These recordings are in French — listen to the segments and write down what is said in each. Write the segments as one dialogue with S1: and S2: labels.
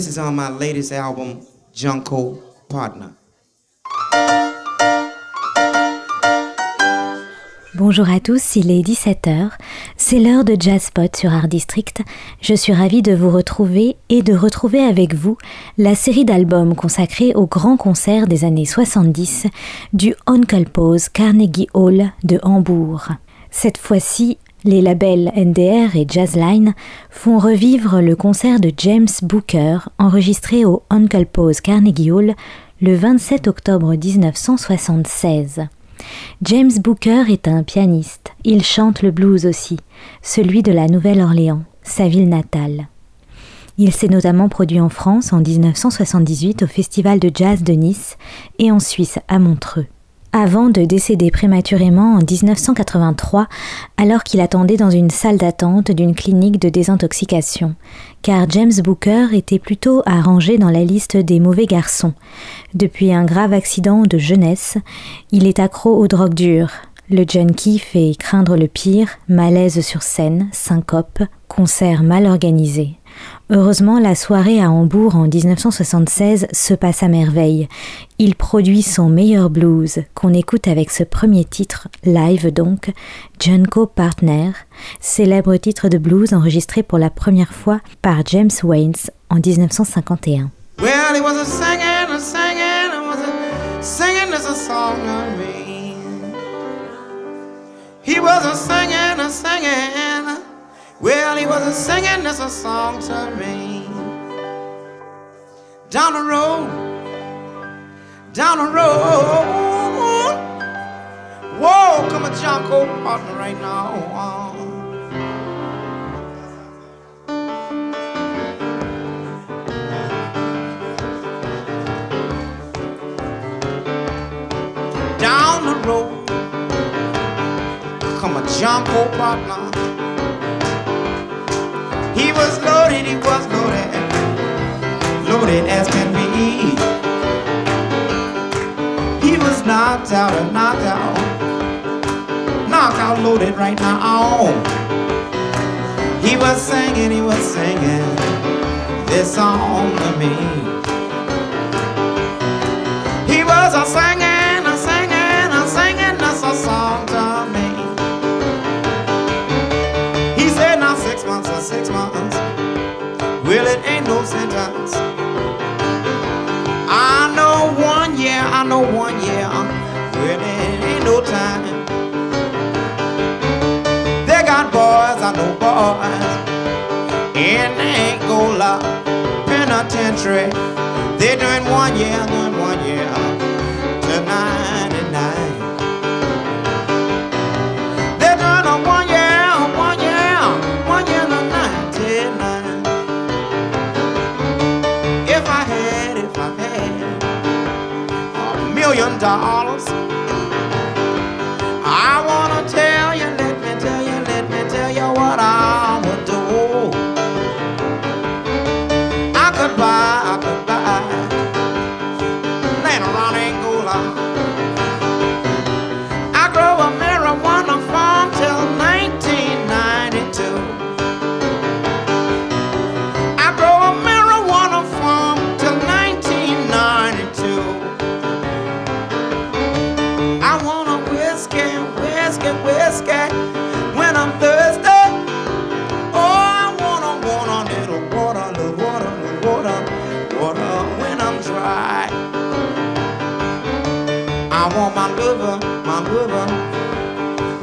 S1: this is on my latest album, Junko Partner.
S2: Bonjour à tous, il est 17h, c'est l'heure de Jazzpot sur Art District. Je suis ravie de vous retrouver et de retrouver avec vous la série d'albums consacrés au grand concert des années 70 du Onkel Pose Carnegie Hall de Hambourg. Cette fois-ci, les labels NDR et Jazzline font revivre le concert de James Booker enregistré au Uncle Pose Carnegie Hall le 27 octobre 1976. James Booker est un pianiste. Il chante le blues aussi, celui de la Nouvelle-Orléans, sa ville natale. Il s'est notamment produit en France en 1978 au Festival de jazz de Nice et en Suisse à Montreux avant de décéder prématurément en 1983 alors qu'il attendait dans une salle d'attente d'une clinique de désintoxication, car James Booker était plutôt arrangé dans la liste des mauvais garçons. Depuis un grave accident de jeunesse, il est accro aux drogues dures. Le junkie fait craindre le pire, malaise sur scène, syncope, concert mal organisé. Heureusement, la soirée à Hambourg en 1976 se passe à merveille. Il produit son meilleur blues, qu'on écoute avec ce premier titre, live donc, Junko Partner, célèbre titre de blues enregistré pour la première fois par James Waynes en 1951. Well, he was a a singing, was a singing a song. He was a a. Singing this a song to me. Down the road, down the road. Whoa, come a John Cole partner right now. Down the road, come a John Cole partner. He was loaded, he was loaded, loaded as can be. He was knocked out and knocked out, knocked out, loaded right now. He was singing, he was singing this song to me. He was a singing, Penitentiary. They're doing one year, doing one year to 99. They're doing a one year, one year, one year to 99. If I had, if I had a million dollars.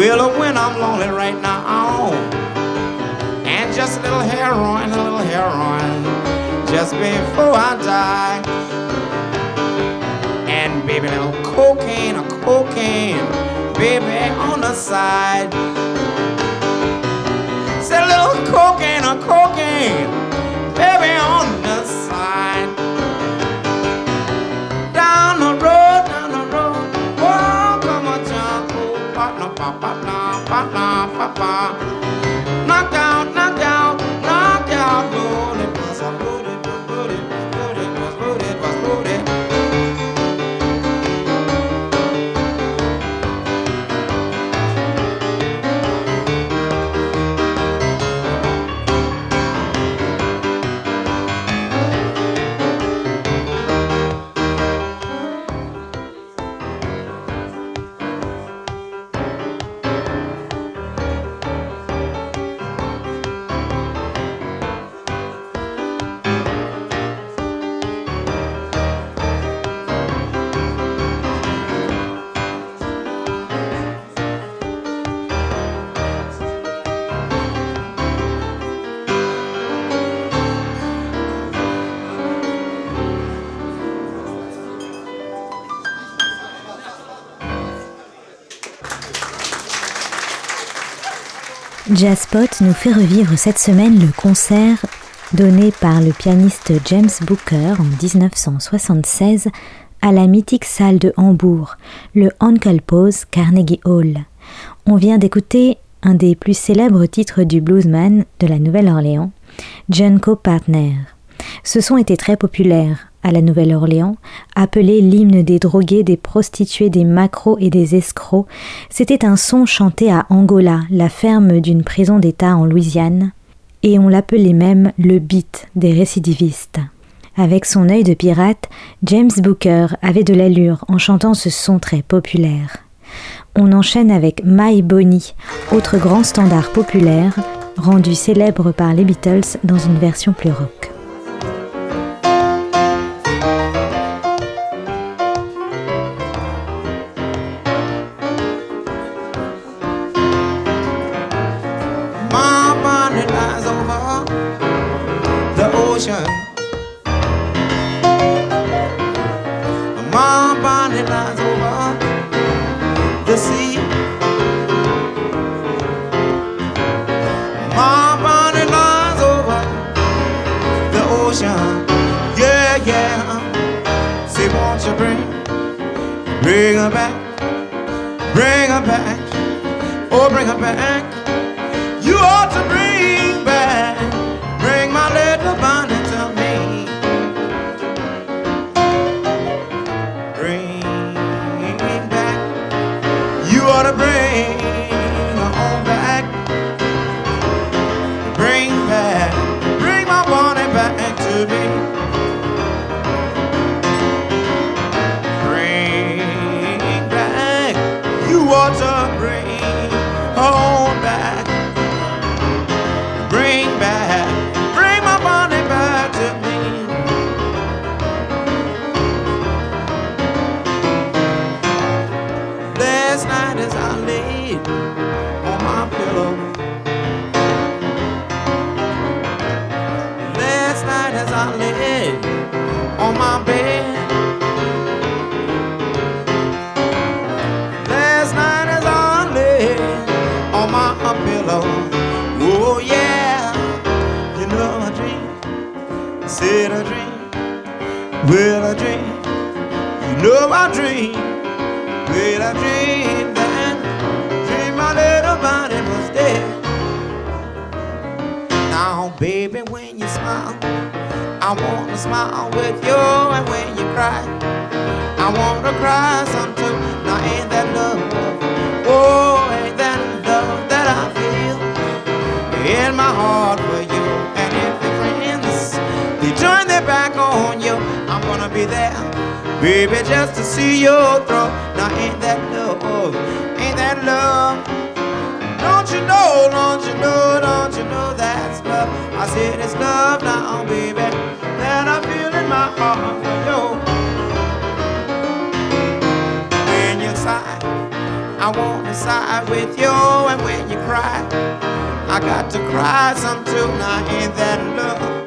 S2: Well, when I'm lonely right now, and just a little heroin, a little heroin, just before I die. And baby, little cocaine, a cocaine, baby, on the side. Said a little cocaine, a cocaine,
S3: Jazzpot nous fait revivre cette semaine le concert donné par le pianiste James Booker en 1976 à la mythique salle de Hambourg, le Uncle Pose Carnegie Hall. On vient d'écouter un des plus célèbres titres du bluesman de la Nouvelle-Orléans, Junko Partner. Ce son était très populaire à la Nouvelle-Orléans, appelé l'hymne des drogués, des prostituées, des macros et des escrocs. C'était un son chanté à Angola, la ferme d'une prison d'État en Louisiane, et on l'appelait même le beat des récidivistes. Avec son œil de pirate, James Booker avait de l'allure en chantant ce son très populaire. On enchaîne avec My Bonnie, autre grand standard populaire, rendu célèbre par les Beatles dans une version plus rock.
S2: Bring her back, bring her back, oh bring her back. You ought to bring know I dream, well I dream that dream my little body was dead. Now baby, when you smile, I wanna smile with you, and when you cry, I wanna cry some too. Now ain't that love? Oh, ain't that love that I feel in my heart for you. And if your friends they turn their back on you, I'm gonna be there, baby, just to see you through. Now ain't that love? Ain't that love? Don't you know? Don't you know? Don't you know that's love? I said it's love now, baby, that I feel in my heart for you. When you sigh. I wanna side with you, and when you cry, I got to cry some too. Now ain't that love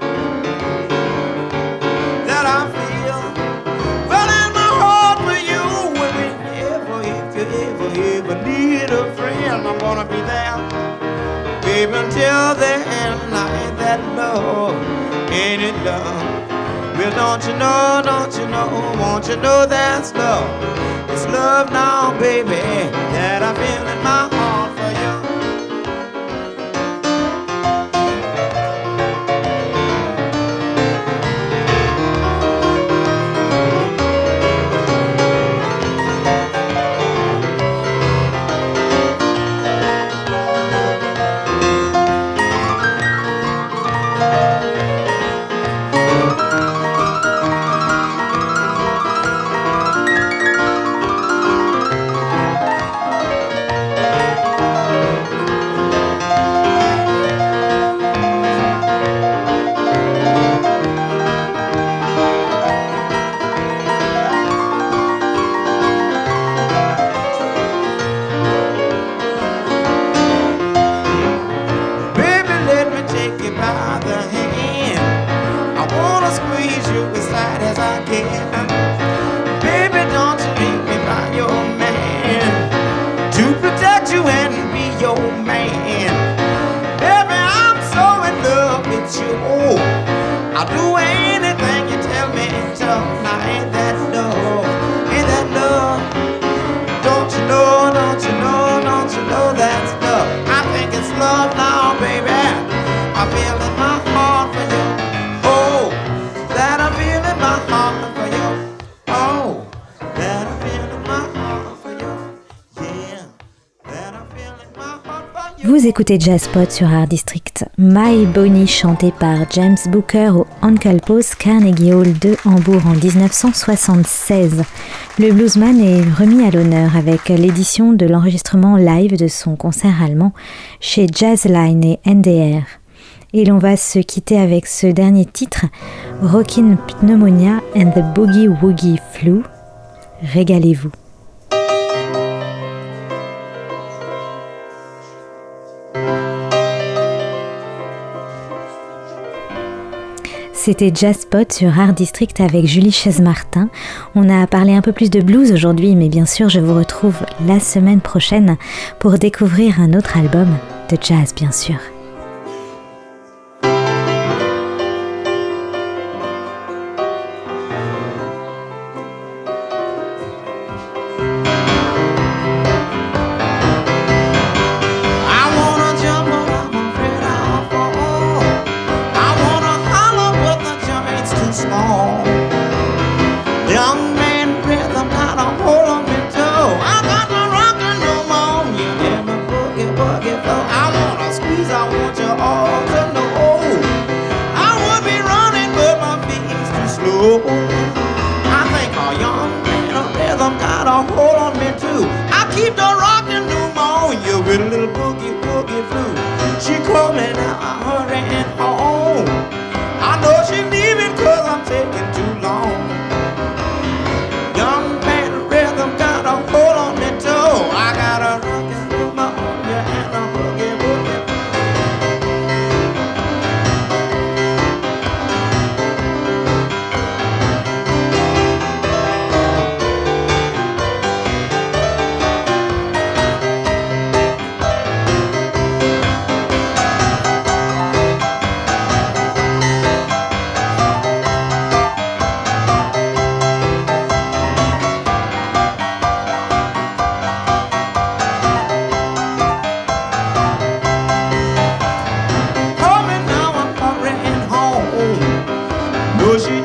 S2: there, baby, until the end. Now ain't that love? Ain't it love? Well, don't you know? Don't you know? Won't you know that's love? It's love now, baby, that I feel in my heart
S3: écoutez Jazzpot sur Art District. My Bonnie chanté par James Booker au Uncle Pose Carnegie Hall de Hambourg en 1976. Le bluesman est remis à l'honneur avec l'édition de l'enregistrement live de son concert allemand chez Jazzline et NDR. Et l'on va se quitter avec ce dernier titre, Rockin' Pneumonia and the Boogie Woogie Flu. Régalez-vous. C'était Jazzpot sur Art District avec Julie Chaise-Martin. On a parlé un peu plus de blues aujourd'hui, mais bien sûr, je vous retrouve la semaine prochaine pour découvrir un autre album de jazz, bien sûr. hold on me too. I keep on Hoje